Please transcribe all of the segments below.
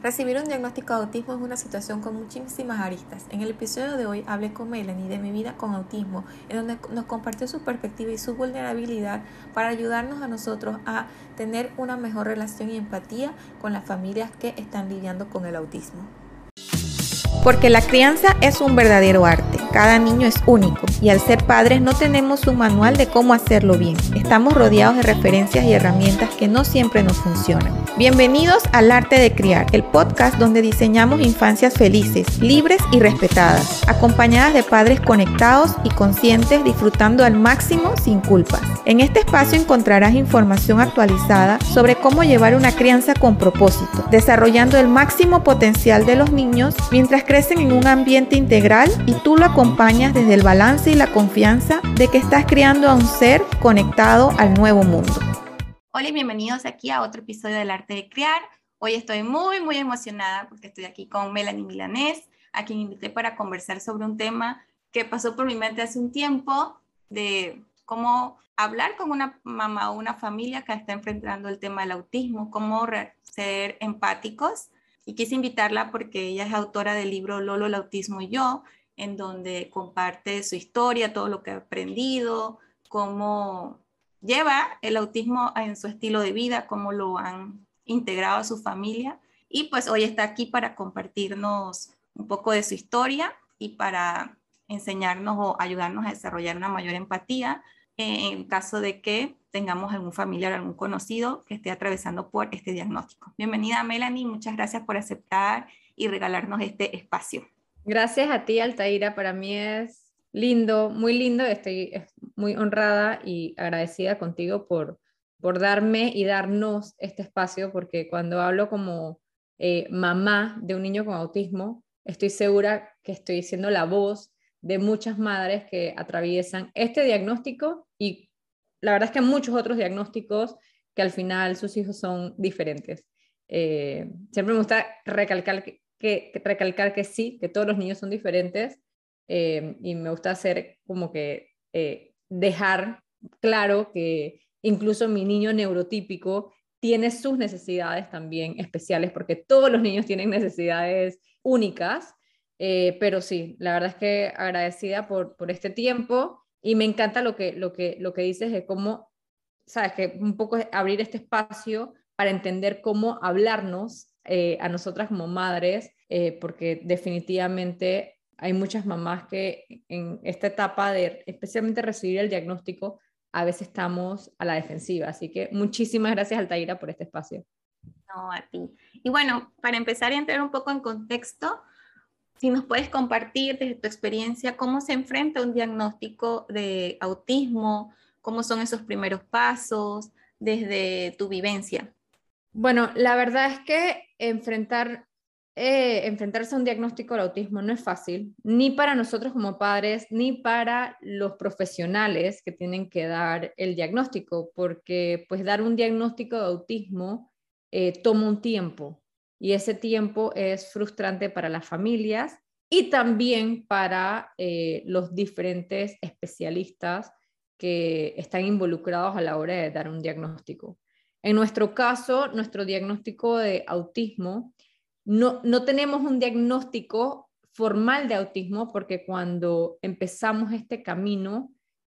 Recibir un diagnóstico de autismo es una situación con muchísimas aristas. En el episodio de hoy hablé con Melanie de mi vida con autismo, en donde nos compartió su perspectiva y su vulnerabilidad para ayudarnos a nosotros a tener una mejor relación y empatía con las familias que están lidiando con el autismo. Porque la crianza es un verdadero arte. Cada niño es único y al ser padres no tenemos un manual de cómo hacerlo bien. Estamos rodeados de referencias y herramientas que no siempre nos funcionan. Bienvenidos al Arte de Criar, el podcast donde diseñamos infancias felices, libres y respetadas, acompañadas de padres conectados y conscientes disfrutando al máximo sin culpas. En este espacio encontrarás información actualizada sobre cómo llevar una crianza con propósito, desarrollando el máximo potencial de los niños mientras crecen en un ambiente integral y tú lo acompañas desde el balance y la confianza de que estás criando a un ser conectado al nuevo mundo. Hola y bienvenidos aquí a otro episodio del Arte de Criar. Hoy estoy muy, muy emocionada porque estoy aquí con Melanie Milanés, a quien invité para conversar sobre un tema que pasó por mi mente hace un tiempo, de cómo hablar con una mamá o una familia que está enfrentando el tema del autismo, cómo ser empáticos y quise invitarla porque ella es autora del libro Lolo, el autismo y yo, en donde comparte su historia, todo lo que ha aprendido, cómo lleva el autismo en su estilo de vida, cómo lo han integrado a su familia. Y pues hoy está aquí para compartirnos un poco de su historia y para enseñarnos o ayudarnos a desarrollar una mayor empatía en caso de que tengamos algún familiar, algún conocido que esté atravesando por este diagnóstico. Bienvenida Melanie, muchas gracias por aceptar y regalarnos este espacio. Gracias a ti, Altaira, para mí es lindo, muy lindo, estoy muy honrada y agradecida contigo por, por darme y darnos este espacio, porque cuando hablo como eh, mamá de un niño con autismo, estoy segura que estoy siendo la voz de muchas madres que atraviesan este diagnóstico y la verdad es que muchos otros diagnósticos que al final sus hijos son diferentes. Eh, siempre me gusta recalcar que, recalcar que sí, que todos los niños son diferentes eh, y me gusta hacer como que eh, dejar claro que incluso mi niño neurotípico tiene sus necesidades también especiales porque todos los niños tienen necesidades únicas eh, pero sí, la verdad es que agradecida por, por este tiempo y me encanta lo que, lo que, lo que dices de cómo, sabes, que un poco abrir este espacio para entender cómo hablarnos eh, a nosotras como madres, eh, porque definitivamente hay muchas mamás que en esta etapa de especialmente recibir el diagnóstico, a veces estamos a la defensiva. Así que muchísimas gracias, Altaira, por este espacio. No, a ti. Y bueno, para empezar a entrar un poco en contexto, si nos puedes compartir desde tu experiencia cómo se enfrenta un diagnóstico de autismo, cómo son esos primeros pasos desde tu vivencia. Bueno, la verdad es que eh, enfrentarse a un diagnóstico de autismo no es fácil, ni para nosotros como padres, ni para los profesionales que tienen que dar el diagnóstico, porque pues dar un diagnóstico de autismo eh, toma un tiempo y ese tiempo es frustrante para las familias y también para eh, los diferentes especialistas que están involucrados a la hora de dar un diagnóstico. En nuestro caso, nuestro diagnóstico de autismo, no, no tenemos un diagnóstico formal de autismo porque cuando empezamos este camino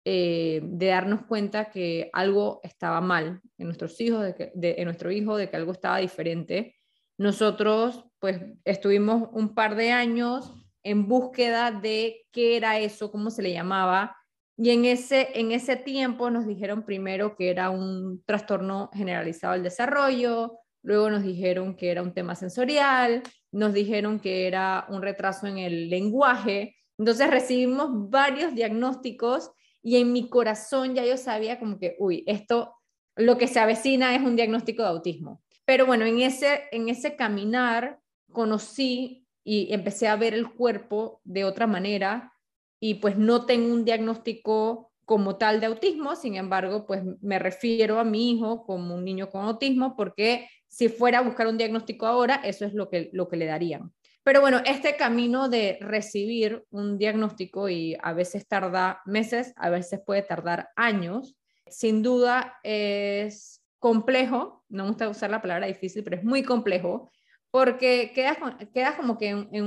eh, de darnos cuenta que algo estaba mal en nuestros hijos, de en nuestro hijo, de que algo estaba diferente, nosotros pues estuvimos un par de años en búsqueda de qué era eso, cómo se le llamaba, y en ese, en ese tiempo nos dijeron primero que era un trastorno generalizado del desarrollo, luego nos dijeron que era un tema sensorial, nos dijeron que era un retraso en el lenguaje. Entonces recibimos varios diagnósticos y en mi corazón ya yo sabía como que, uy, esto, lo que se avecina es un diagnóstico de autismo. Pero bueno, en ese, en ese caminar conocí y empecé a ver el cuerpo de otra manera y pues no tengo un diagnóstico como tal de autismo, sin embargo, pues me refiero a mi hijo como un niño con autismo porque si fuera a buscar un diagnóstico ahora, eso es lo que, lo que le darían. Pero bueno, este camino de recibir un diagnóstico y a veces tarda meses, a veces puede tardar años, sin duda es complejo, no me gusta usar la palabra difícil, pero es muy complejo, porque quedas, quedas como que en, en,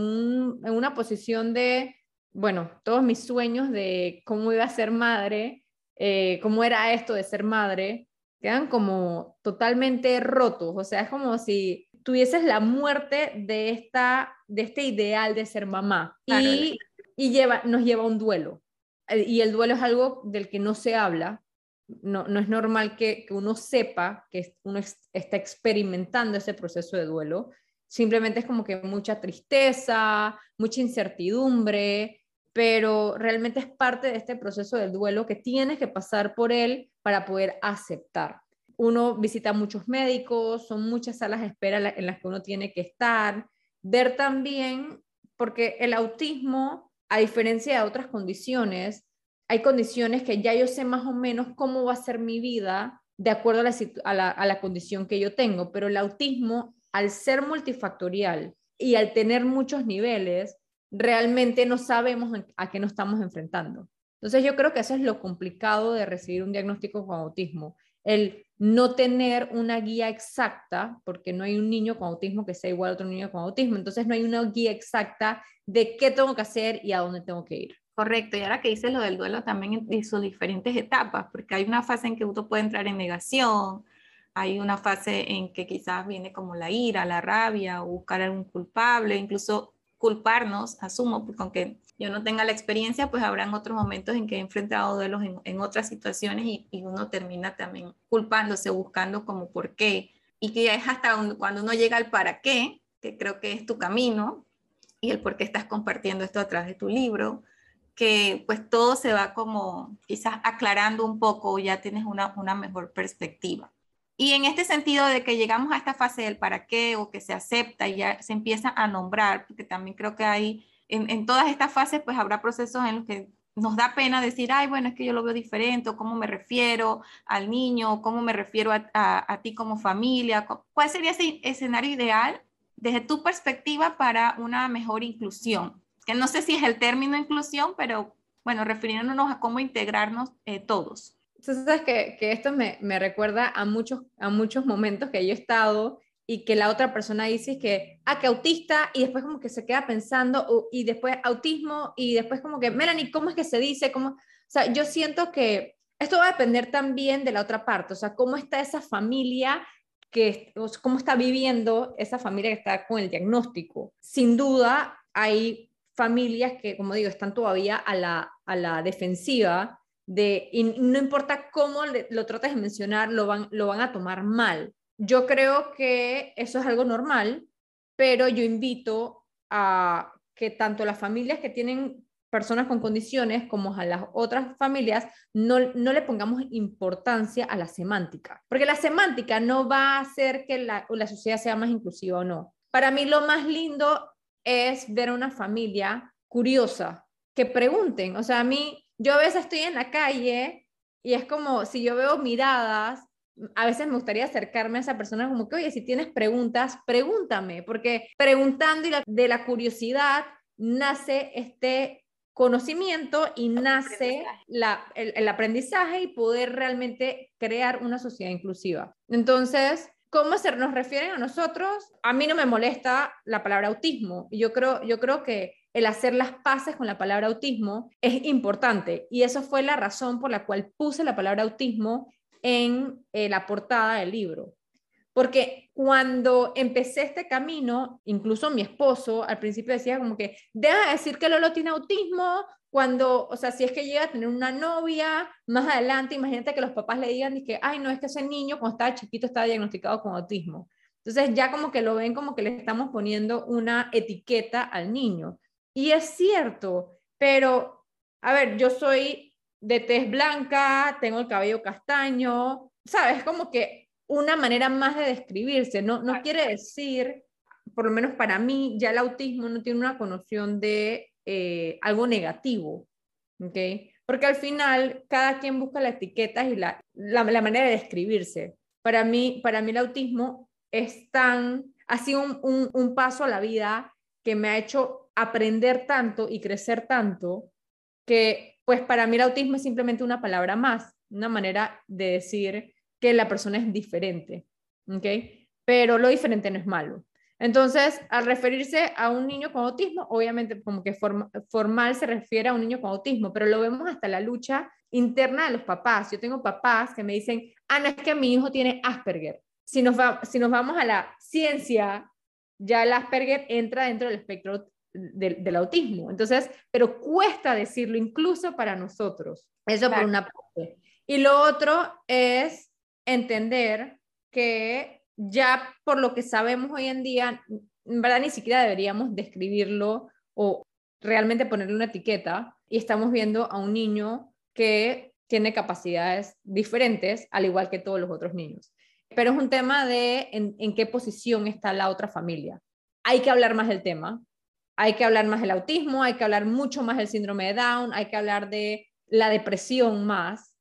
una posición de, bueno, todos mis sueños de cómo iba a ser madre, eh, cómo era esto de ser madre, quedan como totalmente rotos, o sea, es como si tuvieses la muerte de, esta, de este ideal de ser mamá. Y, y lleva, nos lleva a un duelo. Eh, y el duelo es algo del que no se habla, no, no es normal que, que, uno sepa que uno está experimentando ese proceso de duelo, simplemente es como que mucha tristeza, mucha incertidumbre, pero realmente es parte de este proceso del duelo que tienes que pasar por él para poder aceptar. Uno visita muchos médicos, son muchas salas de espera en las que uno tiene que estar, ver también, porque el autismo, a diferencia de otras condiciones, hay condiciones que ya yo sé más o menos cómo va a ser mi vida de acuerdo a la, a la, condición que yo tengo, pero el autismo, al ser multifactorial y al tener muchos niveles, realmente no sabemos a qué nos estamos enfrentando. Entonces yo creo que eso es lo complicado de recibir un diagnóstico con autismo, el no tener una guía exacta, porque no hay un niño con autismo que sea igual a otro niño con autismo, entonces no hay una guía exacta de qué tengo que hacer y a dónde tengo que ir. Correcto, y ahora que dices lo del duelo también en sus diferentes etapas, porque hay una fase en que uno puede entrar en negación, hay una fase en que quizás viene como la ira, la rabia, o buscar algún culpable, incluso culparnos, asumo, porque aunque yo no tenga la experiencia, pues habrán otros momentos en que he enfrentado duelos en, en otras situaciones y, y, uno termina también culpándose, buscando como por qué, y que es hasta cuando uno llega al para qué, que creo que es tu camino, y el por qué estás compartiendo esto a través de tu libro, que pues todo se va como quizás aclarando un poco, ya tienes una, una mejor perspectiva. Y en este sentido de que llegamos a esta fase del para qué o que se acepta y ya se empieza a nombrar, porque también creo que hay, en, en todas estas fases pues habrá procesos en los que nos da pena decir, ay, bueno, es que yo lo veo diferente, o cómo me refiero al niño, o cómo me refiero a, ti como familia. ¿Cuál sería ese escenario ideal desde tu perspectiva para una mejor inclusión? que no sé si es el término inclusión, pero bueno, refiriéndonos a cómo integrarnos eh, todos. Entonces, sabes que, que esto me, me, recuerda a muchos, a muchos momentos que yo he estado y que la otra persona dice que, ah, que autista, y después como que se queda pensando, y después autismo, y después como que, Melanie, ¿cómo es que se dice? ¿Cómo? O sea, yo siento que esto va a depender también de la otra parte, o sea, cómo está esa familia que, cómo está viviendo esa familia que está con el diagnóstico. Sin duda, hay familias que, como digo, están todavía a la, a la defensiva de, y no importa cómo lo trates de mencionar, lo van, lo van a tomar mal. Yo creo que eso es algo normal, pero yo invito a que tanto las familias que tienen personas con condiciones como a las otras familias no, no le pongamos importancia a la semántica, porque la semántica no va a hacer que la, la sociedad sea más inclusiva o no. Para mí lo más lindo es ver a una familia curiosa, que pregunten. O sea, a mí, yo a veces estoy en la calle y es como si yo veo miradas, a veces me gustaría acercarme a esa persona como que, oye, si tienes preguntas, pregúntame, porque preguntando y de la curiosidad nace este conocimiento y nace la, el, el, aprendizaje y poder realmente crear una sociedad inclusiva. Entonces, ¿Cómo se nos refieren a nosotros? A mí no me molesta la palabra autismo. Yo creo, yo creo que el hacer las paces con la palabra autismo es importante y eso fue la razón por la cual puse la palabra autismo en eh, la portada del libro. Porque cuando empecé este camino, incluso mi esposo al principio decía como que, deja de decir que Lolo tiene autismo, cuando, o sea, si es que llega a tener una novia, más adelante, imagínate que los papás le digan y que, ay, no, es que ese niño cuando estaba chiquito estaba diagnosticado con autismo. Entonces ya como que lo ven como que le estamos poniendo una etiqueta al niño. Y es cierto, pero, a ver, yo soy de tez blanca, tengo el cabello castaño, ¿sabes? Como que una manera más de describirse, no, no quiere decir, por lo menos para mí, ya el autismo no tiene una connotación de eh, algo negativo, ¿ok? Porque al final cada quien busca las etiquetas y la, la, la, manera de describirse. Para mí, para mí el autismo es tan, ha sido un, un, un paso a la vida que me ha hecho aprender tanto y crecer tanto que pues para mí el autismo es simplemente una palabra más, una manera de decir que la persona es diferente, ¿ok? Pero lo diferente no es malo. Entonces, al referirse a un niño con autismo, obviamente como que formal se refiere a un niño con autismo, pero lo vemos hasta la lucha interna de los papás. Yo tengo papás que me dicen, ah, no es que mi hijo tiene Asperger. Si nos, va, si nos vamos a la ciencia, ya el Asperger entra dentro del espectro del, autismo. Entonces, pero cuesta decirlo incluso para nosotros. Eso por una parte. Y lo otro es entender que ya por lo que sabemos hoy en día, en verdad ni siquiera deberíamos describirlo o realmente ponerle una etiqueta y estamos viendo a un niño que tiene capacidades diferentes, al igual que todos los otros niños. Pero es un tema de en, qué posición está la otra familia. Hay que hablar más del tema, hay que hablar más del autismo, hay que hablar mucho más del síndrome de Down, hay que hablar de la depresión más,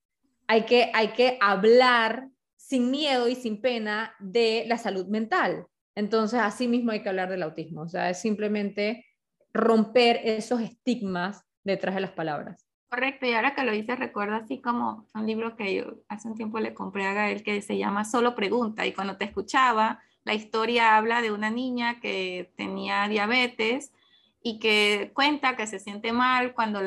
hay que, hay que hablar sin miedo y sin pena de la salud mental. Entonces, así mismo hay que hablar del autismo, o sea, es simplemente romper esos estigmas detrás de las palabras. Correcto, y ahora que lo dices, recuerdo así como un libro que yo hace un tiempo le compré a Gael que se llama Solo Pregunta, y cuando te escuchaba, la historia habla de una niña que tenía diabetes y que cuenta que se siente mal cuando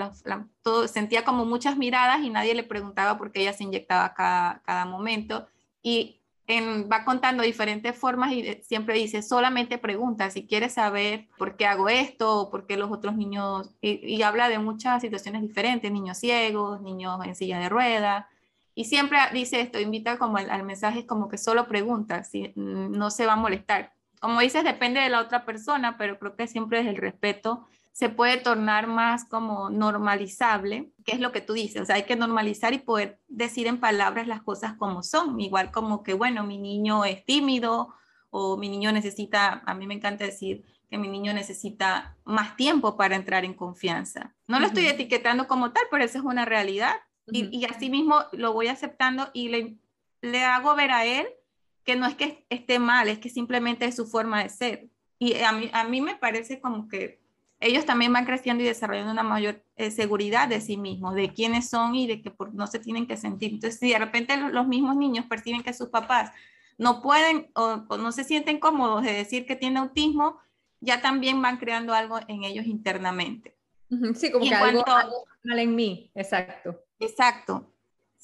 todo, sentía como muchas miradas y nadie le preguntaba por qué ella se inyectaba cada, cada momento y va contando diferentes formas y siempre dice, solamente pregunta si quieres saber por qué hago esto o por qué los otros niños, y, habla de muchas situaciones diferentes, niños ciegos, niños en silla de ruedas, y siempre dice esto, invita como al, al mensaje como que solo pregunta, si no se va a molestar. Como dices, depende de la otra persona, pero creo que siempre es el respeto se puede tornar más como normalizable, que es lo que tú dices, o sea, hay que normalizar y poder decir en palabras las cosas como son, igual como que, bueno, mi niño es tímido o mi niño necesita, a mí me encanta decir que mi niño necesita más tiempo para entrar en confianza. No lo estoy etiquetando como tal, pero eso es una realidad y, y, así mismo lo voy aceptando y le, le hago ver a él que no es que esté mal, es que simplemente es su forma de ser. Y a mí, a mí me parece como que ellos también van creciendo y desarrollando una mayor eh, seguridad de sí mismos, de quiénes son y de que no se tienen que sentir. Entonces, si de repente los, mismos niños perciben que sus papás no pueden o, no se sienten cómodos de decir que tiene autismo, ya también van creando algo en ellos internamente. Sí, como que algo, mal en mí, exacto. Exacto.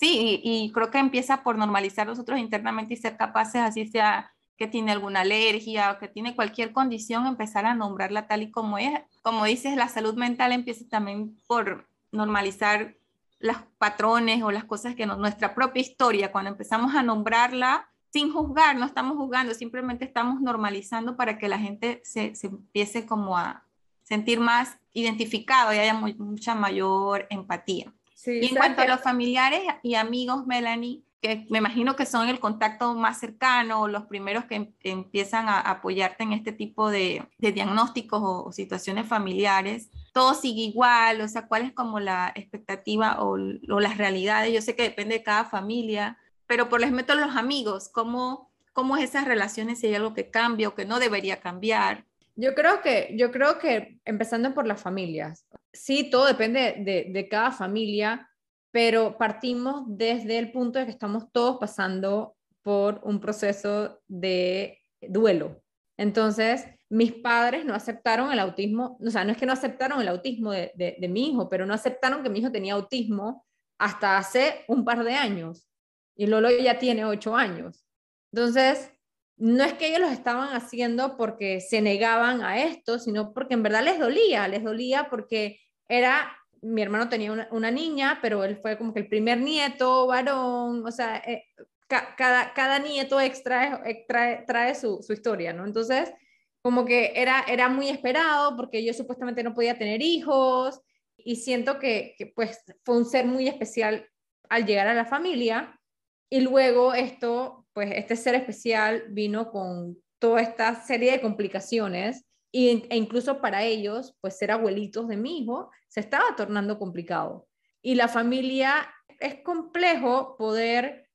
Sí, y, creo que empieza por normalizar nosotros internamente y ser capaces, así sea que tiene alguna alergia o que tiene cualquier condición, empezar a nombrarla tal y como es. Como dices, la salud mental empieza también por normalizar los patrones o las cosas que nuestra propia historia, cuando empezamos a nombrarla sin juzgar, no estamos juzgando, simplemente estamos normalizando para que la gente se, se empiece como a sentir más identificado y haya mucha mayor empatía. Y en cuanto a los familiares y amigos, Melanie, que me imagino que son el contacto más cercano, los primeros que em, empiezan a apoyarte en este tipo de, diagnósticos o, situaciones familiares, todo sigue igual, o sea, cuál es como la expectativa o, las realidades. Yo sé que depende de cada familia, pero por les meto los amigos, ¿cómo, cómo es esas relaciones, si hay algo que cambia o que no debería cambiar. Yo creo que, yo creo que empezando por las familias, sí, todo depende de, de cada familia pero partimos desde el punto de que estamos todos pasando por un proceso de duelo. Entonces, mis padres no aceptaron el autismo, o sea, no es que no aceptaron el autismo de, de, mi hijo, pero no aceptaron que mi hijo tenía autismo hasta hace un par de años. Y Lolo ya tiene ocho años. Entonces, no es que ellos los estaban haciendo porque se negaban a esto, sino porque en verdad les dolía, les dolía porque era mi hermano tenía una, niña, pero él fue como que el primer nieto varón, o sea, eh, cada, cada nieto extra, trae, su, su, historia, ¿no? Entonces, como que era, era muy esperado porque yo supuestamente no podía tener hijos y siento que, que pues fue un ser muy especial al llegar a la familia y luego esto, pues este ser especial vino con toda esta serie de complicaciones y, e incluso para ellos, pues ser abuelitos de mi hijo se estaba tornando complicado. Y la familia es complejo poder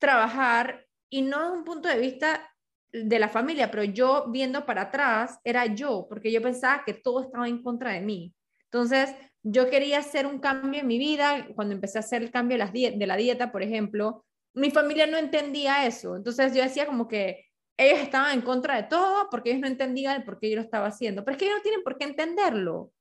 trabajar y no desde un punto de vista de la familia, pero yo viendo para atrás era yo, porque yo pensaba que todo estaba en contra de mí. Entonces, yo quería hacer un cambio en mi vida, cuando empecé a hacer el cambio de, de la dieta, por ejemplo, mi familia no entendía eso. Entonces yo decía como que, ellos estaban en contra de todo porque ellos no entendían el por qué yo lo estaba haciendo. Pero es que ellos no tienen por qué entenderlo.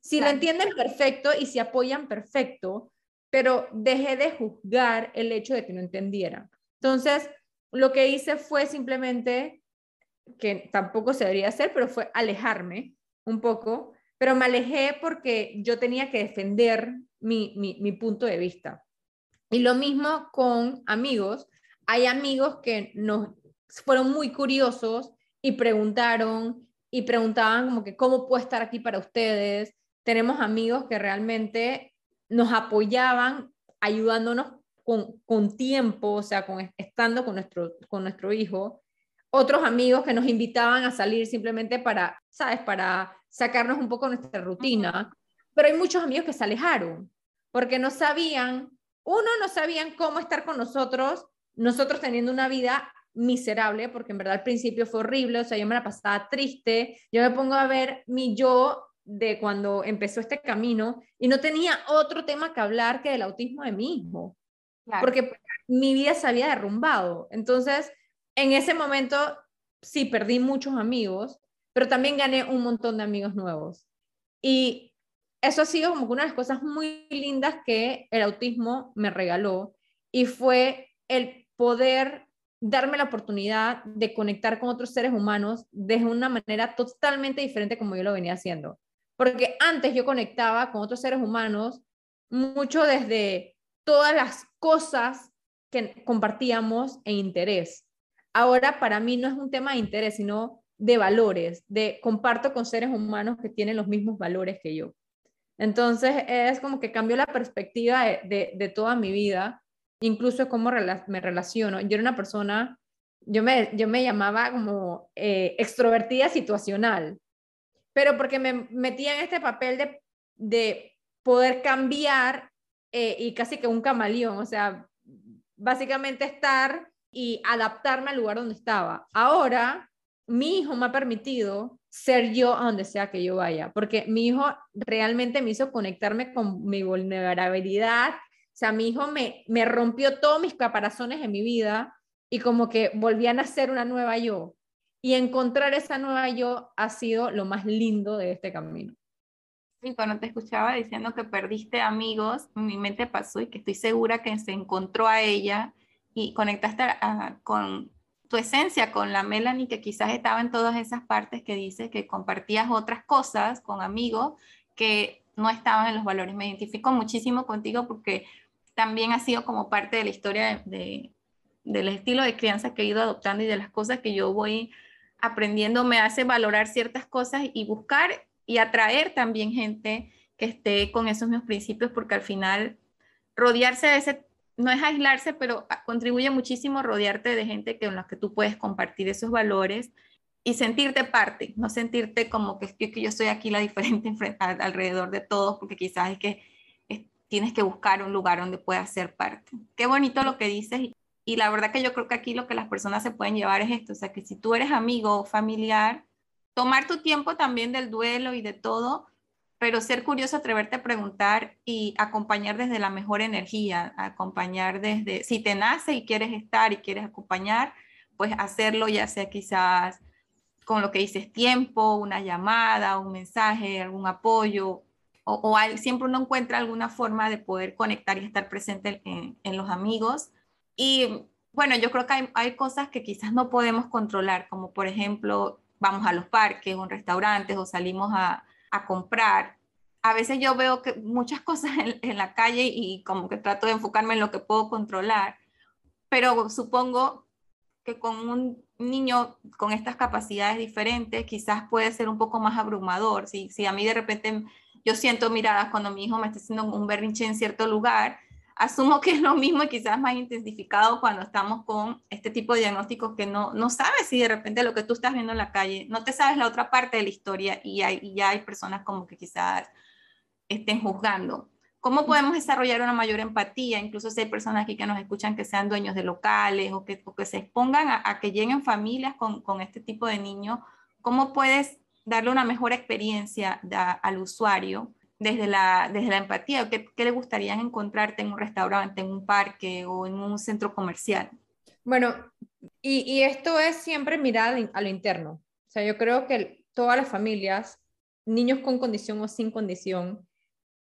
Si lo entienden perfecto y si apoyan perfecto, pero dejé de juzgar el hecho de que no entendieran. Entonces, lo que hice fue simplemente, que tampoco se debería hacer, pero fue alejarme un poco, pero me alejé porque yo tenía que defender mi, mi, mi punto de vista. Y lo mismo con amigos. Hay amigos que nos fueron muy curiosos y preguntaron y preguntaban como que cómo puedo estar aquí para ustedes. Tenemos amigos que realmente nos apoyaban ayudándonos con, con tiempo, o sea, con, estando con nuestro, con nuestro hijo. Otros amigos que nos invitaban a salir simplemente para, ¿sabes? Para sacarnos un poco nuestra rutina. Pero hay muchos amigos que se alejaron porque no sabían, uno, no sabían cómo estar con nosotros, nosotros teniendo una vida miserable, porque en verdad al principio fue horrible, o sea, yo me la pasaba triste, yo me pongo a ver mi yo de cuando empezó este camino y no tenía otro tema que hablar que del autismo de mí mismo, porque mi vida se había derrumbado. Entonces, en ese momento sí perdí muchos amigos, pero también gané un montón de amigos nuevos. Y eso ha sido como una de las cosas muy lindas que el autismo me regaló y fue el poder darme la oportunidad de conectar con otros seres humanos de una manera totalmente diferente como yo lo venía haciendo. Porque antes yo conectaba con otros seres humanos mucho desde todas las cosas que compartíamos e interés. Ahora para mí no es un tema de interés, sino de valores, de comparto con seres humanos que tienen los mismos valores que yo. Entonces es como que cambió la perspectiva de, toda mi vida, incluso cómo me relaciono. Yo era una persona, yo me, yo me llamaba como eh, extrovertida situacional pero porque me metía en este papel de, de poder cambiar eh, y casi que un camaleón, o sea, básicamente estar y adaptarme al lugar donde estaba. Ahora, mi hijo me ha permitido ser yo a donde sea que yo vaya, porque mi hijo realmente me hizo conectarme con mi vulnerabilidad, o sea, mi hijo me, me rompió todos mis caparazones en mi vida y como que volví a nacer una nueva yo. Y encontrar esa nueva yo ha sido lo más lindo de este camino. Y cuando te escuchaba diciendo que perdiste amigos, mi mente pasó y que estoy segura que se encontró a ella y conectaste con esencia, con la Melanie, que quizás estaba en todas esas partes que dices que compartías otras cosas con amigos que no estaban en los valores. Me identifico muchísimo contigo porque también ha sido como parte de la historia de, del estilo de crianza que he ido adoptando y de las cosas que yo voy aprendiendo me hace valorar ciertas cosas y buscar y atraer también gente que esté con esos mismos principios, porque al final rodearse de ese, no es aislarse, pero contribuye muchísimo rodearte de gente con la que tú puedes compartir esos valores y sentirte parte, no sentirte como que, que yo estoy aquí la diferente alrededor de todos, porque quizás es que tienes que buscar un lugar donde puedas ser parte. Qué bonito lo que dices y la verdad que yo creo que aquí lo que las personas se pueden llevar es esto, o sea, que si tú eres amigo o familiar, tomar tu tiempo también del duelo y de todo, pero ser curioso, atreverte a preguntar y acompañar desde la mejor energía, acompañar desde, si te nace y quieres estar y quieres acompañar, pues hacerlo ya sea quizás con lo que dices tiempo, una llamada, un mensaje, algún apoyo, o, o siempre uno encuentra alguna forma de poder conectar y estar presente en, en los amigos. Y bueno, yo creo que hay, cosas que quizás no podemos controlar, como por ejemplo, vamos a los parques o restaurantes o salimos a, comprar. A veces yo veo que muchas cosas en, la calle y como que trato de enfocarme en lo que puedo controlar, pero supongo que con un niño con estas capacidades diferentes quizás puede ser un poco más abrumador. Si, si a mí de repente yo siento miradas cuando mi hijo me está haciendo un berrinche en cierto lugar, asumo que es lo mismo y quizás más intensificado cuando estamos con este tipo de diagnósticos que no, no sabes si de repente lo que tú estás viendo en la calle, no te sabes la otra parte de la historia y, hay, ya hay personas como que quizás estén juzgando. ¿Cómo podemos desarrollar una mayor empatía? Incluso si hay personas aquí que nos escuchan que sean dueños de locales o que, que se expongan a, que lleguen familias con, con, este tipo de niños, ¿cómo puedes darle una mejor experiencia al usuario desde la, desde la empatía, ¿qué, ¿qué, le gustaría encontrarte en un restaurante, en un parque o en un centro comercial? Bueno, y, y esto es siempre mirar a lo interno. O sea, yo creo que todas las familias, niños con condición o sin condición,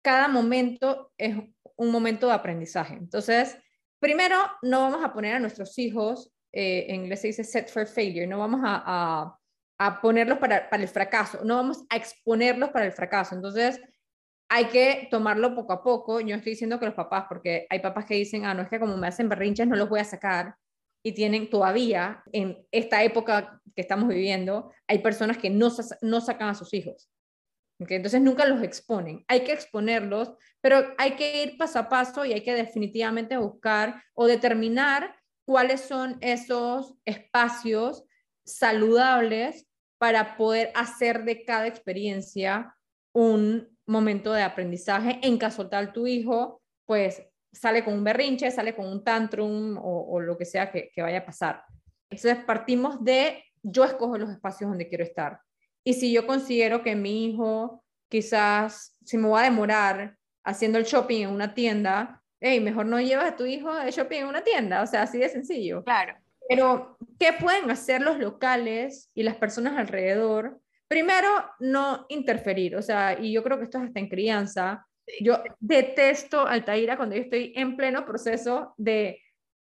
cada momento es un momento de aprendizaje. Entonces, primero, no vamos a poner a nuestros hijos, eh, en inglés se dice set for failure, no vamos a, a, ponerlos para, para, el fracaso, no vamos a exponerlos para el fracaso. Entonces, hay que tomarlo poco a poco. Yo estoy diciendo que los papás, porque hay papás que dicen, ah, no es que como me hacen berrinches, no los voy a sacar. Y tienen todavía, en esta época que estamos viviendo, hay personas que no, no sacan a sus hijos. Entonces nunca los exponen. Hay que exponerlos, pero hay que ir paso a paso y hay que definitivamente buscar o determinar cuáles son esos espacios saludables para poder hacer de cada experiencia un momento de aprendizaje. En caso tal tu hijo, pues sale con un berrinche, sale con un tantrum o, lo que sea que, que vaya a pasar. Entonces partimos de yo escojo los espacios donde quiero estar. Y si yo considero que mi hijo quizás si me voy a demorar haciendo el shopping en una tienda, hey, mejor no llevas a tu hijo de shopping en una tienda, o sea, así de sencillo. Claro. Pero, ¿qué pueden hacer los locales y las personas alrededor? Primero, no interferir, o sea, y yo creo que esto es hasta en crianza. Yo detesto, Altaira, cuando yo estoy en pleno proceso de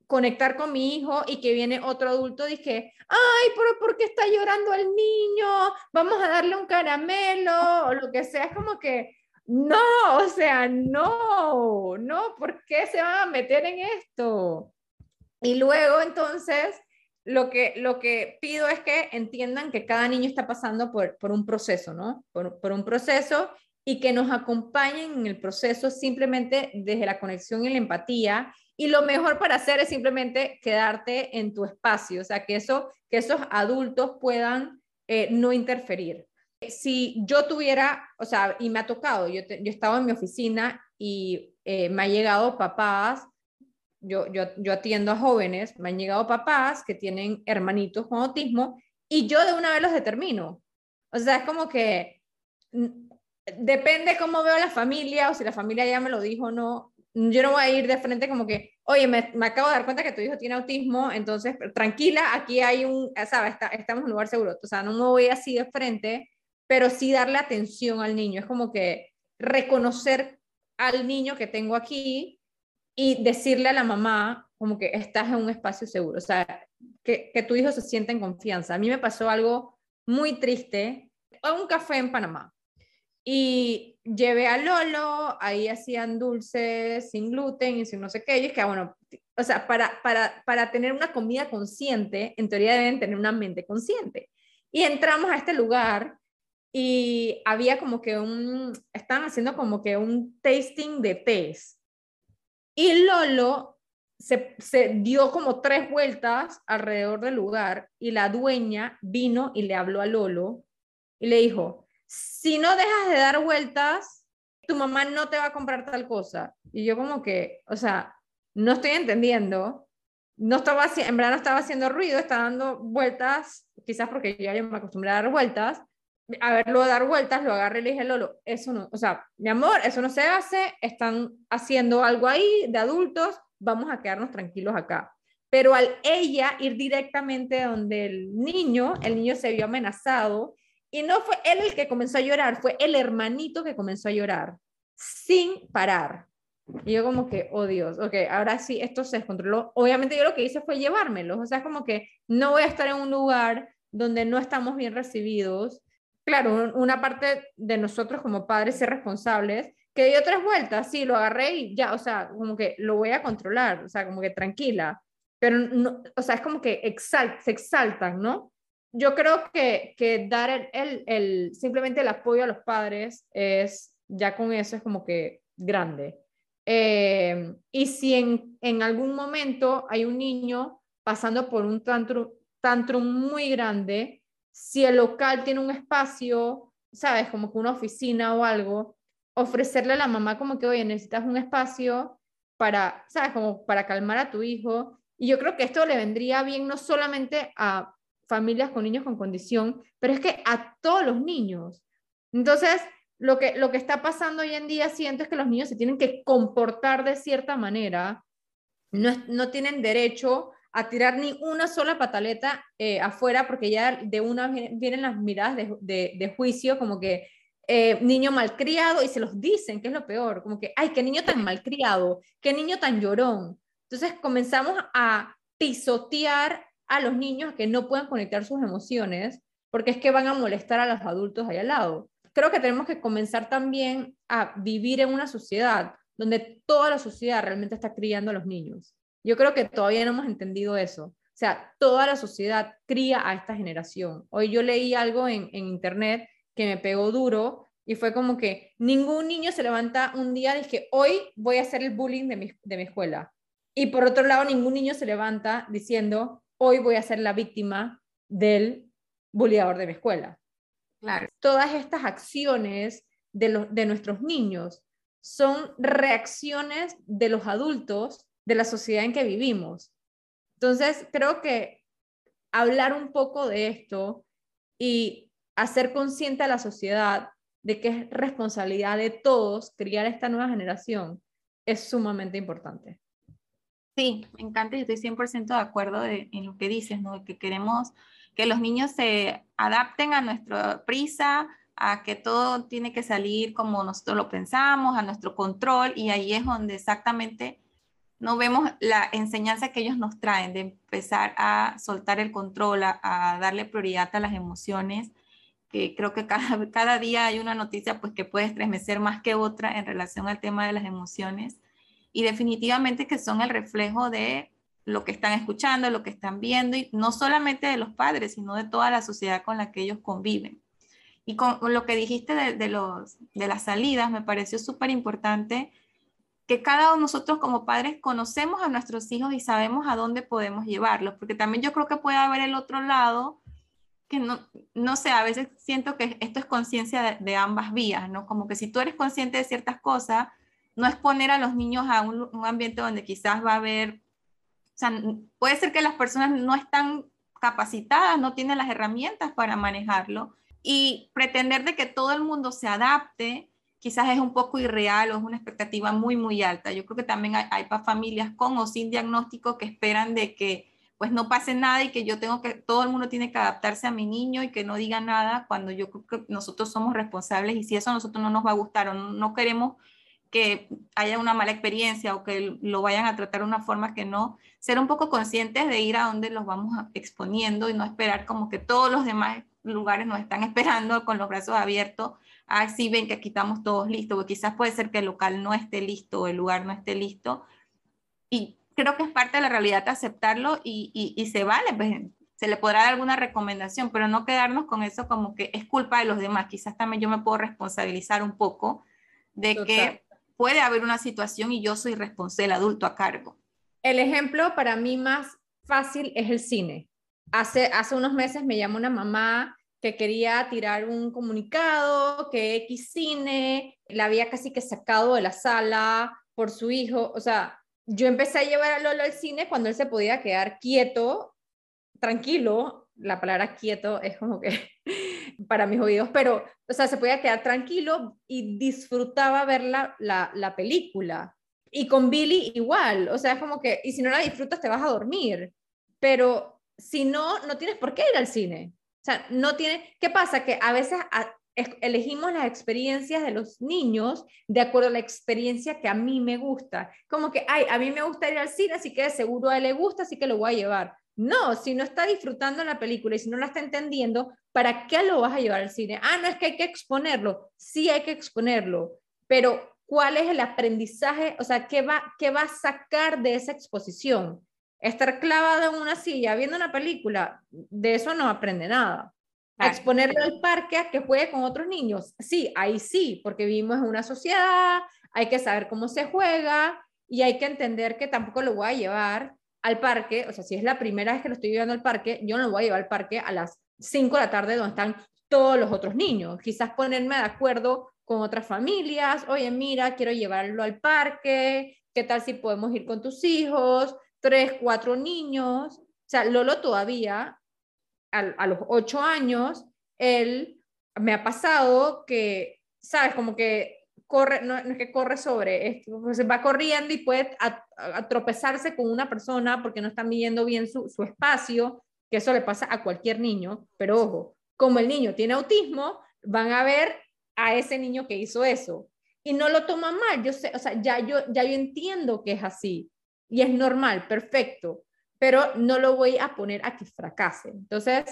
conectar con mi hijo y que viene otro adulto, dije, ay, pero ¿por qué está llorando el niño? Vamos a darle un caramelo o lo que sea. Es como que, no, o sea, no, no, ¿por qué se van a meter en esto? Y luego entonces, lo que, lo que pido es que entiendan que cada niño está pasando por, por un proceso, ¿no? Por, por un proceso y que nos acompañen en el proceso simplemente desde la conexión y la empatía y lo mejor para hacer es simplemente quedarte en tu espacio, o sea, que, eso, que esos adultos puedan eh, no interferir. Si yo tuviera, o sea, y me ha tocado, yo, yo estaba en mi oficina y eh, me ha llegado papás, yo, yo, yo atiendo a jóvenes, me han llegado papás que tienen hermanitos con autismo y yo de una vez los determino. O sea, es como que depende cómo veo la familia o si la familia ya me lo dijo o no, yo no voy a ir de frente como que, oye, me, me, acabo de dar cuenta que tu hijo tiene autismo, entonces tranquila, aquí hay un, ¿sabes? Está, estamos en un lugar seguro. O sea, no me voy así de frente, pero sí darle atención al niño. Es como que reconocer al niño que tengo aquí y decirle a la mamá como que estás en un espacio seguro. O sea, que, que tu hijo se sienta en confianza. A mí me pasó algo muy triste. Un café en Panamá. Y llevé a Lolo, ahí hacían dulces sin gluten y sin no sé qué, y es que, bueno, o sea, para, para, para tener una comida consciente, en teoría deben tener una mente consciente. Y entramos a este lugar y había como que un, estaban haciendo como que un tasting de tés. Y Lolo se, dio como tres vueltas alrededor del lugar y la dueña vino y le habló a Lolo y le dijo, si no dejas de dar vueltas, tu mamá no te va a comprar tal cosa. Y yo como que, o sea, no estoy entendiendo. No estaba, en verdad estaba haciendo ruido, estaba dando vueltas, quizás porque yo ya me acostumbré a dar vueltas. A verlo dar vueltas, lo agarré y le dije, Lolo, eso no, o sea, mi amor, eso no se hace, están haciendo algo ahí de adultos, vamos a quedarnos tranquilos acá. Pero al ella ir directamente donde el niño, el niño se vio amenazado y no fue él el que comenzó a llorar, fue el hermanito que comenzó a llorar, sin parar. Y yo como que, oh Dios, ok, ahora sí, esto se descontroló. Obviamente yo lo que hice fue llevármelos, o sea, es como que no voy a estar en un lugar donde no estamos bien recibidos. Claro, una parte de nosotros como padres ser responsables, que dio tres vueltas, sí, lo agarré y ya, o sea, como que lo voy a controlar, o sea, como que tranquila, pero no, o sea, es como que exalt, se exaltan, ¿no? yo creo que, que dar el, el, simplemente el apoyo a los padres es, ya con eso es como que grande. Eh, y si en, en, algún momento hay un niño pasando por un tantrum, tantrum muy grande, si el local tiene un espacio, sabes, como que una oficina o algo, ofrecerle a la mamá como que, oye, necesitas un espacio para, sabes, como para calmar a tu hijo. Y yo creo que esto le vendría bien no solamente a familias con niños con condición, pero es que a todos los niños. Entonces, lo que, lo que está pasando hoy en día siento es que los niños se tienen que comportar de cierta manera, no, no tienen derecho a tirar ni una sola pataleta eh, afuera porque ya de una vienen las miradas de, juicio como que eh, niño malcriado y se los dicen, que es lo peor, como que, ay, qué niño tan malcriado, qué niño tan llorón. Entonces comenzamos a pisotear a los niños que no puedan conectar sus emociones porque es que van a molestar a los adultos ahí al lado. Creo que tenemos que comenzar también a vivir en una sociedad donde toda la sociedad realmente está criando a los niños. Yo creo que todavía no hemos entendido eso. O sea, toda la sociedad cría a esta generación. Hoy yo leí algo en, internet que me pegó duro y fue como que ningún niño se levanta un día y dije, hoy voy a hacer el bullying de mi, de mi escuela. Y por otro lado, ningún niño se levanta diciendo, hoy voy a ser la víctima del bulliador de mi escuela. Claro. Todas estas acciones de, los, de nuestros niños son reacciones de los adultos de la sociedad en que vivimos. Entonces, creo que hablar un poco de esto y hacer consciente a la sociedad de que es responsabilidad de todos criar esta nueva generación es sumamente importante. Sí, me encanta y estoy 100% de acuerdo en lo que dices, ¿no? Que queremos que los niños se adapten a nuestra prisa, a que todo tiene que salir como nosotros lo pensamos, a nuestro control, y ahí es donde exactamente no vemos la enseñanza que ellos nos traen de empezar a soltar el control, a, darle prioridad a las emociones, que creo que cada, cada día hay una noticia pues que puede estremecer más que otra en relación al tema de las emociones y definitivamente que son el reflejo de lo que están escuchando, lo que están viendo, y no solamente de los padres, sino de toda la sociedad con la que ellos conviven. Y con lo que dijiste de, los, de las salidas, me pareció súper importante que cada uno de nosotros como padres conocemos a nuestros hijos y sabemos a dónde podemos llevarlos, porque también yo creo que puede haber el otro lado, que no, no sé, a veces siento que esto es conciencia de, de, ambas vías, ¿no? Como que si tú eres consciente de ciertas cosas, no es poner a los niños a un, un ambiente donde quizás va a haber, o sea, puede ser que las personas no están capacitadas, no tienen las herramientas para manejarlo y pretender de que todo el mundo se adapte quizás es un poco irreal o es una expectativa muy, muy alta. Yo creo que también hay, hay familias con o sin diagnóstico que esperan de que pues no pase nada y que yo tengo que, todo el mundo tiene que adaptarse a mi niño y que no diga nada cuando yo creo que nosotros somos responsables y si eso a nosotros no nos va a gustar o no queremos que haya una mala experiencia o que lo vayan a tratar de una forma que no, ser un poco conscientes de ir a donde los vamos exponiendo y no esperar como que todos los demás lugares nos están esperando con los brazos abiertos, así ven que aquí estamos todos listos, porque quizás puede ser que el local no esté listo o el lugar no esté listo. Y creo que es parte de la realidad aceptarlo y, y, se vale, pues, se le podrá dar alguna recomendación, pero no quedarnos con eso como que es culpa de los demás. Quizás también yo me puedo responsabilizar un poco de que puede haber una situación y yo soy responsable, el adulto a cargo. El ejemplo para mí más fácil es el cine. Hace, hace unos meses me llamó una mamá que quería tirar un comunicado, que X cine la había casi que sacado de la sala por su hijo. O sea, yo empecé a llevar a Lolo al cine cuando él se podía quedar quieto, tranquilo. La palabra quieto es como que para mis oídos, pero, o sea, se podía quedar tranquilo y disfrutaba ver la, la, película. Y con Billy igual, o sea, es como que, y si no la disfrutas te vas a dormir, pero si no, no tienes por qué ir al cine. O sea, no tiene, ¿qué pasa? Que a veces elegimos las experiencias de los niños de acuerdo a la experiencia que a mí me gusta. Como que, ay, a mí me gusta ir al cine, así que seguro a él le gusta, así que lo voy a llevar. No, si no está disfrutando la película y si no la está entendiendo, ¿para qué lo vas a llevar al cine? Ah, no es que hay que exponerlo. Sí hay que exponerlo, pero ¿cuál es el aprendizaje? O sea, ¿qué va, qué va a sacar de esa exposición? Estar clavado en una silla viendo una película, de eso no aprende nada. exponerlo al parque a que juegue con otros niños, sí, ahí sí, porque vivimos en una sociedad, hay que saber cómo se juega y hay que entender que tampoco lo voy a llevar al parque, o sea, si es la primera vez que lo estoy llevando al parque, yo no lo voy a llevar al parque a las 5 de la tarde donde están todos los otros niños. Quizás ponerme de acuerdo con otras familias, oye, mira, quiero llevarlo al parque, ¿qué tal si podemos ir con tus hijos? Tres, cuatro niños. O sea, Lolo todavía, a, a los ocho años, él me ha pasado que, ¿sabes? Como que corre, no, es que corre sobre, pues va corriendo y puede tropezarse con una persona porque no está midiendo bien su, su espacio, que eso le pasa a cualquier niño, pero ojo, como el niño tiene autismo, van a ver a ese niño que hizo eso y no lo toma mal, yo sé, o sea, ya yo, ya yo entiendo que es así y es normal, perfecto, pero no lo voy a poner a que fracase. Entonces,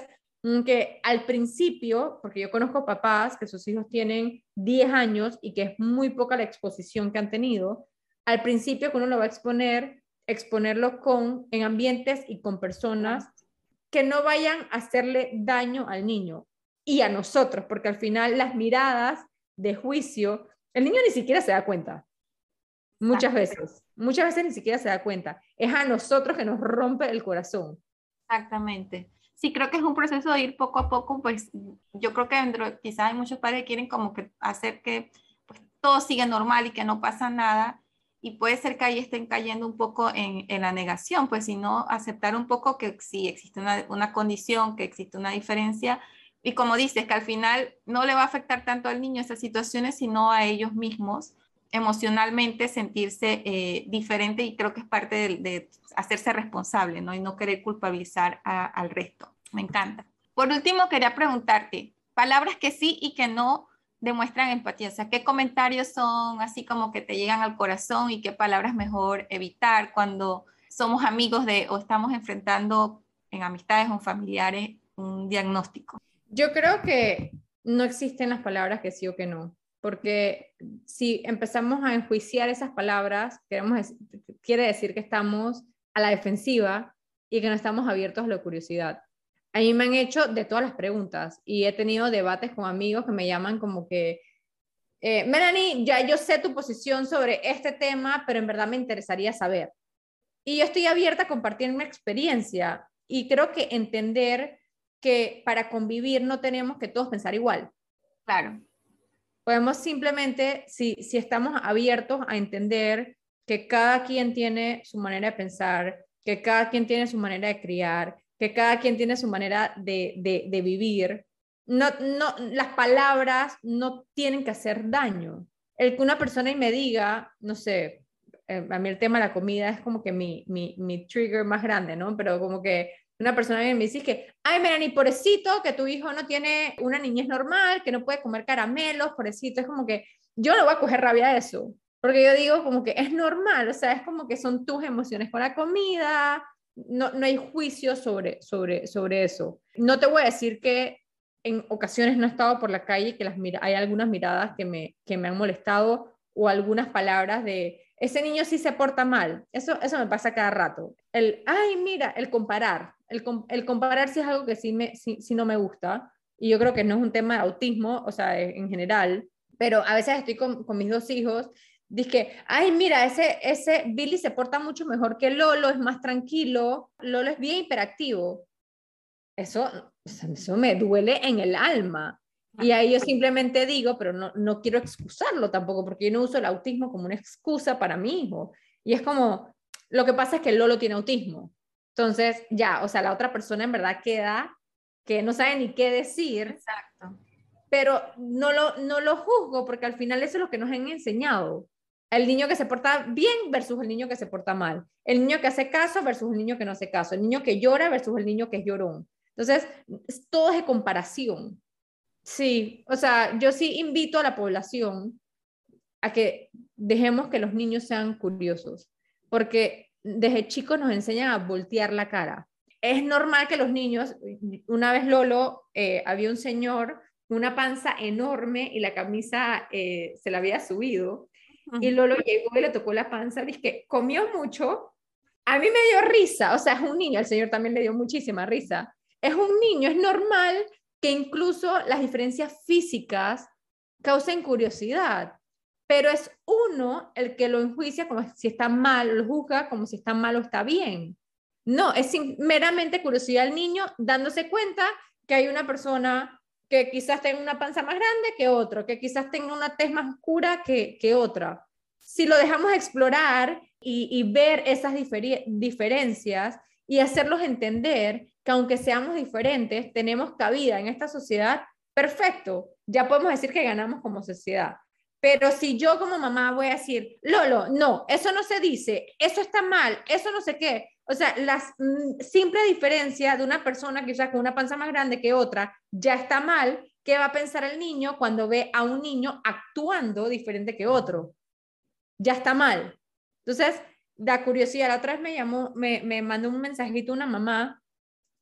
mm, que al principio, porque yo conozco papás que sus hijos tienen 10 años y que es muy poca la exposición que han tenido, al principio que uno lo va a exponer, exponerlo con, en ambientes y con personas que no vayan a hacerle daño al niño y a nosotros, porque al final las miradas de juicio, el niño ni siquiera se da cuenta. Muchas veces, muchas veces ni siquiera se da cuenta. Es a nosotros que nos rompe el corazón. Exactamente. Sí, creo que es un proceso de ir poco a poco, pues yo creo que dentro, quizás hay muchos padres que quieren como que hacer que pues, todo siga normal y que no pasa nada, y puede ser que ahí estén cayendo un poco en, en la negación, pues si no aceptar un poco que sí existe una, una, condición, que existe una diferencia, y como dices, que al final no le va a afectar tanto al niño esas situaciones, sino a ellos mismos emocionalmente sentirse eh, diferente y creo que es parte de, hacerse responsable, ¿no? Y no querer culpabilizar al resto. Me encanta. Por último, quería preguntarte, palabras que sí y que no demuestran empatía? O sea, ¿qué comentarios son así como que te llegan al corazón y qué palabras mejor evitar cuando somos amigos de o estamos enfrentando en amistades o familiares un diagnóstico? Yo creo que no existen las palabras que sí o que no, porque si empezamos a enjuiciar esas palabras, queremos, quiere decir que estamos a la defensiva y que no estamos abiertos a la curiosidad a mí me han hecho de todas las preguntas y he tenido debates con amigos que me llaman como que, eh, Melanie, ya yo sé tu posición sobre este tema, pero en verdad me interesaría saber. Y yo estoy abierta a compartir mi experiencia y creo que entender que para convivir no tenemos que todos pensar igual. Claro. Podemos simplemente, si, si estamos abiertos a entender que cada quien tiene su manera de pensar, que cada quien tiene su manera de criar, que cada quien tiene su manera de, de, vivir. No, no, las palabras no tienen que hacer daño. El que una persona y me diga, no sé, eh, a mí el tema de la comida es como que mi, mi, mi trigger más grande, ¿no? Pero como que una persona me dice que, ay, Melanie, pobrecito, que tu hijo no tiene una niñez normal, que no puede comer caramelos, pobrecito, es como que yo no voy a coger rabia a eso, porque yo digo como que es normal, o sea, es como que son tus emociones con la comida, no, no hay juicio sobre, sobre, sobre eso. No te voy a decir que en ocasiones no he estado por la calle, que las hay algunas miradas que me, que me han molestado o algunas palabras de, ese niño sí se porta mal. Eso, eso me pasa cada rato. El, ay, mira, el comparar. El, el comparar sí es algo que sí, me, no me gusta. Y yo creo que no es un tema de autismo, o sea, en general. Pero a veces estoy con, mis dos hijos Dice, ay, mira, ese, ese Billy se porta mucho mejor que Lolo, es más tranquilo, Lolo es bien hiperactivo. Eso, eso me duele en el alma. Y ahí yo simplemente digo, pero no, no quiero excusarlo tampoco, porque yo no uso el autismo como una excusa para mi hijo. Y es como, lo que pasa es que Lolo tiene autismo. Entonces, ya, o sea, la otra persona en verdad queda que no sabe ni qué decir. Exacto. Pero no lo, no lo juzgo, porque al final eso es lo que nos han enseñado el niño que se porta bien versus el niño que se porta mal, el niño que hace caso versus el niño que no hace caso, el niño que llora versus el niño que es llorón. Entonces, todo es de comparación. Sí, o sea, yo sí invito a la población a que dejemos que los niños sean curiosos, porque desde chicos nos enseñan a voltear la cara. Es normal que los niños, una vez Lolo, eh, había un señor, una panza enorme y la camisa eh, se la había subido y Lolo llegó y le tocó la panza, dice que comió mucho. A mí me dio risa, o sea, es un niño, al señor también le dio muchísima risa. Es un niño, es normal que incluso las diferencias físicas causen curiosidad, pero es uno el que lo enjuicia como si está mal, lo juzga como si está mal o está bien. No, es meramente curiosidad al niño dándose cuenta que hay una persona que quizás tenga una panza más grande que otro, que quizás tenga una tez más oscura que, que otra. Si lo dejamos explorar y, ver esas diferencias y hacerlos entender que aunque seamos diferentes, tenemos cabida en esta sociedad, perfecto, ya podemos decir que ganamos como sociedad. Pero si yo como mamá voy a decir, Lolo, no, eso no se dice, eso está mal, eso no sé qué. O sea, la mm, simple diferencia de una persona quizás con una panza más grande que otra ya está mal, ¿qué va a pensar el niño cuando ve a un niño actuando diferente que otro? Ya está mal. Entonces, da curiosidad. La otra vez me llamó, me, me mandó un mensajito una mamá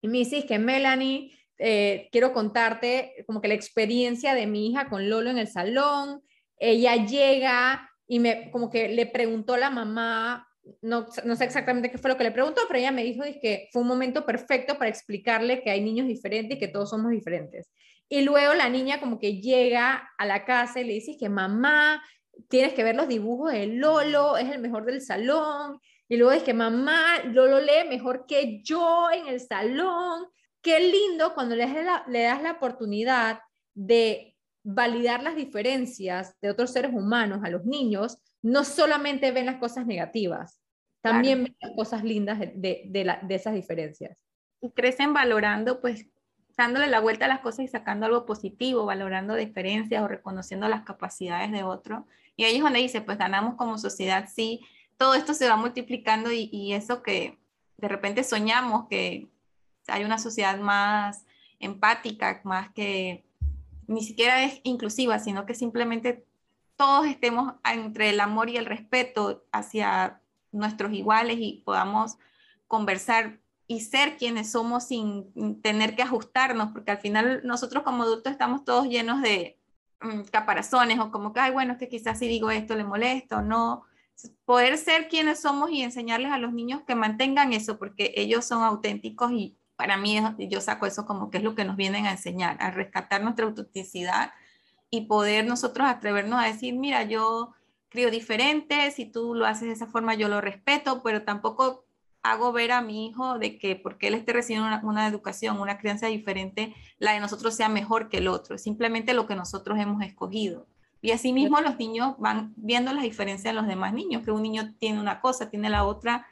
y me dice que Melanie, eh, quiero contarte como que la experiencia de mi hija con Lolo en el salón ella llega y me como que le preguntó a la mamá, no, no sé exactamente qué fue lo que le preguntó, pero ella me dijo que fue un momento perfecto para explicarle que hay niños diferentes y que todos somos diferentes. Y luego la niña como que llega a la casa y le dice que mamá, tienes que ver los dibujos de Lolo, es el mejor del salón. Y luego es que mamá, Lolo lee mejor que yo en el salón. Qué lindo cuando le le das la oportunidad de validar las diferencias de otros seres humanos a los niños, no solamente ven las cosas negativas, también ven las cosas lindas de, de, esas diferencias. Y crecen valorando, pues, dándole la vuelta a las cosas y sacando algo positivo, valorando diferencias o reconociendo las capacidades de otro. Y ahí es donde dice, pues ganamos como sociedad, sí, todo esto se va multiplicando y, y eso que de repente soñamos que hay una sociedad más empática, más que ni siquiera es inclusiva, sino que simplemente todos estemos entre el amor y el respeto hacia nuestros iguales y podamos conversar y ser quienes somos sin tener que ajustarnos, porque al final nosotros como adultos estamos todos llenos de mm, caparazones o como que, ay, bueno, es que quizás si digo esto le molesto, no. Poder ser quienes somos y enseñarles a los niños que mantengan eso, porque ellos son auténticos y para mí yo saco eso como que es lo que nos vienen a enseñar, a rescatar nuestra autenticidad y poder nosotros atrevernos a decir, mira, yo crío diferente, si tú lo haces de esa forma yo lo respeto, pero tampoco hago ver a mi hijo de que porque él esté recibiendo una, una, educación, una crianza diferente, la de nosotros sea mejor que el otro, simplemente lo que nosotros hemos escogido. Y así mismo los niños van viendo las diferencias de los demás niños, que un niño tiene una cosa, tiene la otra,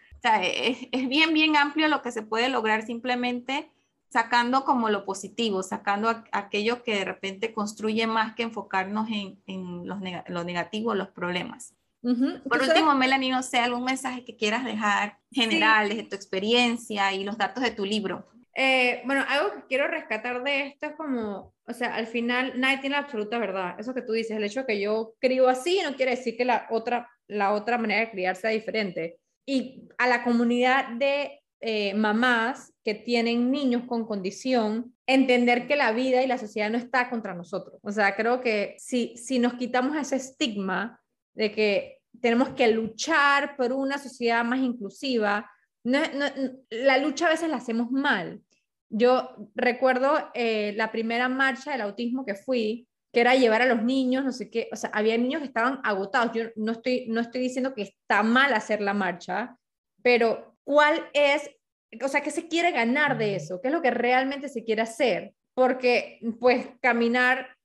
es, bien, bien amplio lo que se puede lograr simplemente sacando como lo positivo, sacando aquello que de repente construye más que enfocarnos en, en los lo negativo, los problemas. Por último, Melanie, no sé, algún mensaje que quieras dejar generales de tu experiencia y los datos de tu libro. Eh, bueno, algo que quiero rescatar de esto es como, o sea, al final nadie tiene la absoluta verdad. Eso que tú dices, el hecho de que yo crío así no quiere decir que la otra, la otra manera de criar sea diferente y a la comunidad de eh, mamás que tienen niños con condición, entender que la vida y la sociedad no está contra nosotros. O sea, creo que si, si nos quitamos ese estigma de que tenemos que luchar por una sociedad más inclusiva, la lucha a veces la hacemos mal. Yo recuerdo eh, la primera marcha del autismo que fui, que era llevar a los niños, no sé qué, o sea, había niños que estaban agotados. Yo no estoy, no estoy diciendo que está mal hacer la marcha, pero ¿cuál es, o sea, qué se quiere ganar de eso? ¿Qué es lo que realmente se quiere hacer? Porque, pues, caminar,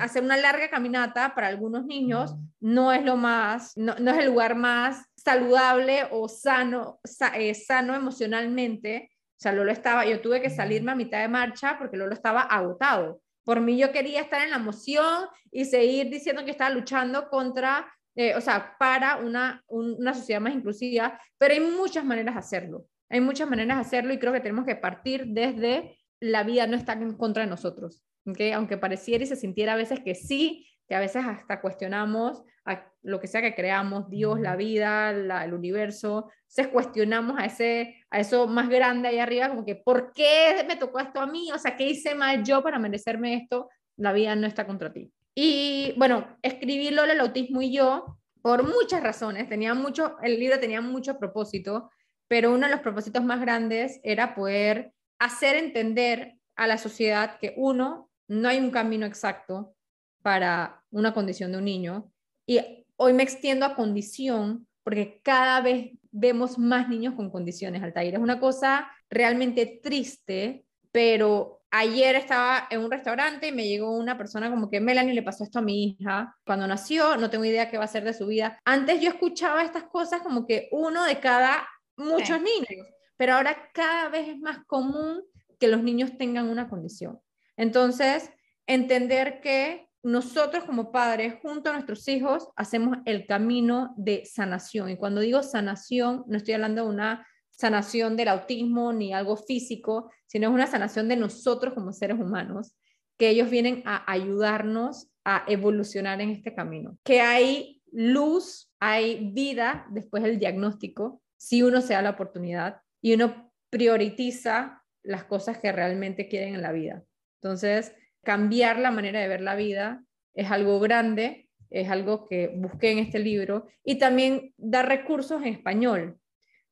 hacer una larga caminata para algunos niños no es lo más, no, no es el lugar más saludable o sano, eh, sano emocionalmente. O sea, Lolo estaba, yo tuve que salirme a mitad de marcha porque Lolo estaba agotado por mí yo quería estar en la moción y seguir diciendo que estaba luchando contra, eh, o sea, para una, una sociedad más inclusiva, pero hay muchas maneras de hacerlo. Hay muchas maneras de hacerlo y creo que tenemos que partir desde la vida no está en contra de nosotros. ¿okay? Aunque pareciera y se sintiera a veces que sí, que a veces hasta cuestionamos a lo que sea que creamos, Dios, la vida, el universo, se cuestionamos a, ese, a eso más grande ahí arriba, como que, ¿por qué me tocó esto a mí? O sea, ¿qué hice mal yo para merecerme esto? La vida no está contra ti. Y bueno, escribí Lola, el autismo y yo, por muchas razones, tenía mucho, el libro tenía mucho propósito, pero uno de los propósitos más grandes era poder hacer entender a la sociedad que uno, no hay un camino exacto para una condición de un niño, y hoy me extiendo a condición porque cada vez vemos más niños con condiciones, Altair. Es una cosa realmente triste, pero ayer estaba en un restaurante y me llegó una persona como que Melanie le pasó esto a mi hija cuando nació, no tengo idea qué va a ser de su vida. Antes yo escuchaba estas cosas como que uno de cada muchos niños, pero ahora cada vez es más común que los niños tengan una condición. Entonces, entender que nosotros como padres, junto a nuestros hijos, hacemos el camino de sanación. Y cuando digo sanación, no estoy hablando de una sanación del autismo ni algo físico, sino es una sanación de nosotros como seres humanos, que ellos vienen a ayudarnos a evolucionar en este camino. Que hay luz, hay vida después del diagnóstico, si uno se da la oportunidad y uno prioritiza las cosas que realmente quieren en la vida. Entonces, cambiar la manera de ver la vida es algo grande, es algo que busqué en este libro y también dar recursos en español,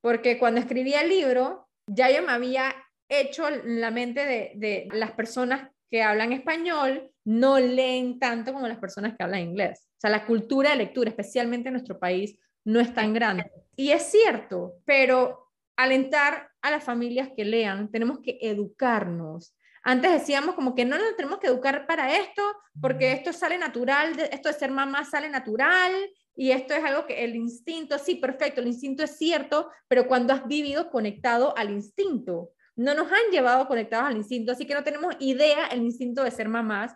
porque cuando escribí el libro ya yo me había hecho la mente de, de las personas que hablan español no leen tanto como las personas que hablan inglés. O sea, la cultura de lectura, especialmente en nuestro país, no es tan grande. Y es cierto, pero alentar a las familias que lean, tenemos que educarnos, antes decíamos como que no nos tenemos que educar para esto, porque esto sale natural, esto de ser mamá sale natural, y esto es algo que el instinto, sí, perfecto, el instinto es cierto, pero cuando has vivido conectado al instinto, no nos han llevado conectados al instinto, así que no tenemos idea el instinto de ser mamás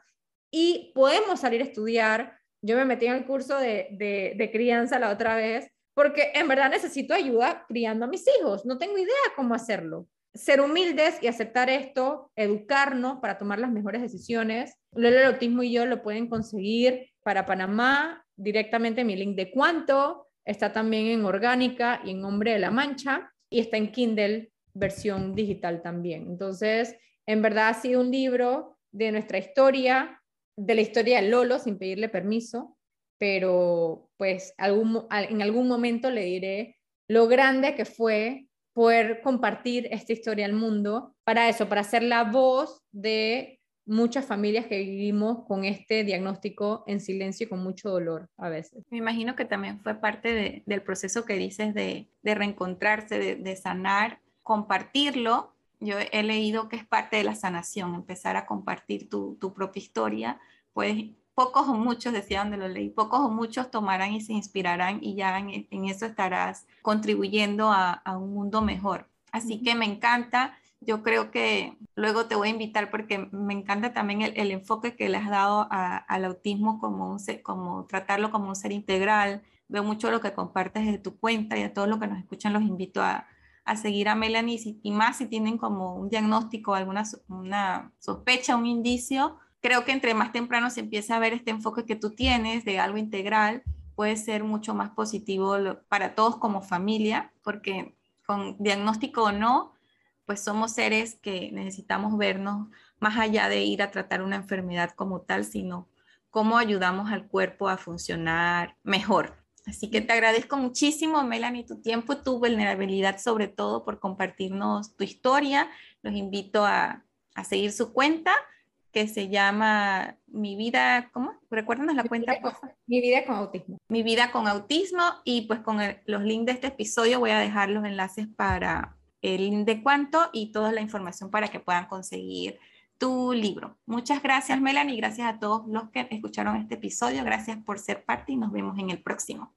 y podemos salir a estudiar. Yo me metí en el curso de, de, de crianza la otra vez porque en verdad necesito ayuda criando a mis hijos, no tengo idea cómo hacerlo ser humildes y aceptar esto, educarnos para tomar las mejores decisiones. Lolo Autismo y yo lo pueden conseguir para Panamá directamente en mi link de cuánto. Está también en Orgánica y en Hombre de la Mancha y está en Kindle versión digital también. Entonces, en verdad ha sido un libro de nuestra historia, de la historia de Lolo sin pedirle permiso, pero pues en algún momento le diré lo grande que fue poder compartir esta historia al mundo, para eso, para ser la voz de muchas familias que vivimos con este diagnóstico en silencio y con mucho dolor a veces. Me imagino que también fue parte del proceso que dices de, reencontrarse, de, sanar, compartirlo. Yo he leído que es parte de la sanación, empezar a compartir tu, tu propia historia, pues pocos o muchos, decía donde lo leí, pocos o muchos tomarán y se inspirarán y ya en, eso estarás contribuyendo a, un mundo mejor. Así que me encanta. Yo creo que luego te voy a invitar porque me encanta también el, enfoque que le has dado al autismo como, un como tratarlo como un ser integral. Veo mucho lo que compartes de tu cuenta y a todos los que nos escuchan los invito a, seguir a Melanie y, más si tienen como un diagnóstico, alguna una sospecha, un indicio, creo que entre más temprano se empieza a ver este enfoque que tú tienes de algo integral, puede ser mucho más positivo para todos como familia, porque con diagnóstico o no, pues somos seres que necesitamos vernos más allá de ir a tratar una enfermedad como tal, sino cómo ayudamos al cuerpo a funcionar mejor. Así que te agradezco muchísimo, Melanie, tu tiempo tu vulnerabilidad, sobre todo por compartirnos tu historia. Los invito a, a seguir su cuenta que se llama Mi vida, ¿cómo? Recuérdanos la cuenta, Mi vida con autismo. Mi vida con autismo y pues con los links de este episodio voy a dejar los enlaces para el link de cuánto y toda la información para que puedan conseguir tu libro. Muchas gracias, Melanie, gracias a todos los que escucharon este episodio. Gracias por ser parte y nos vemos en el próximo.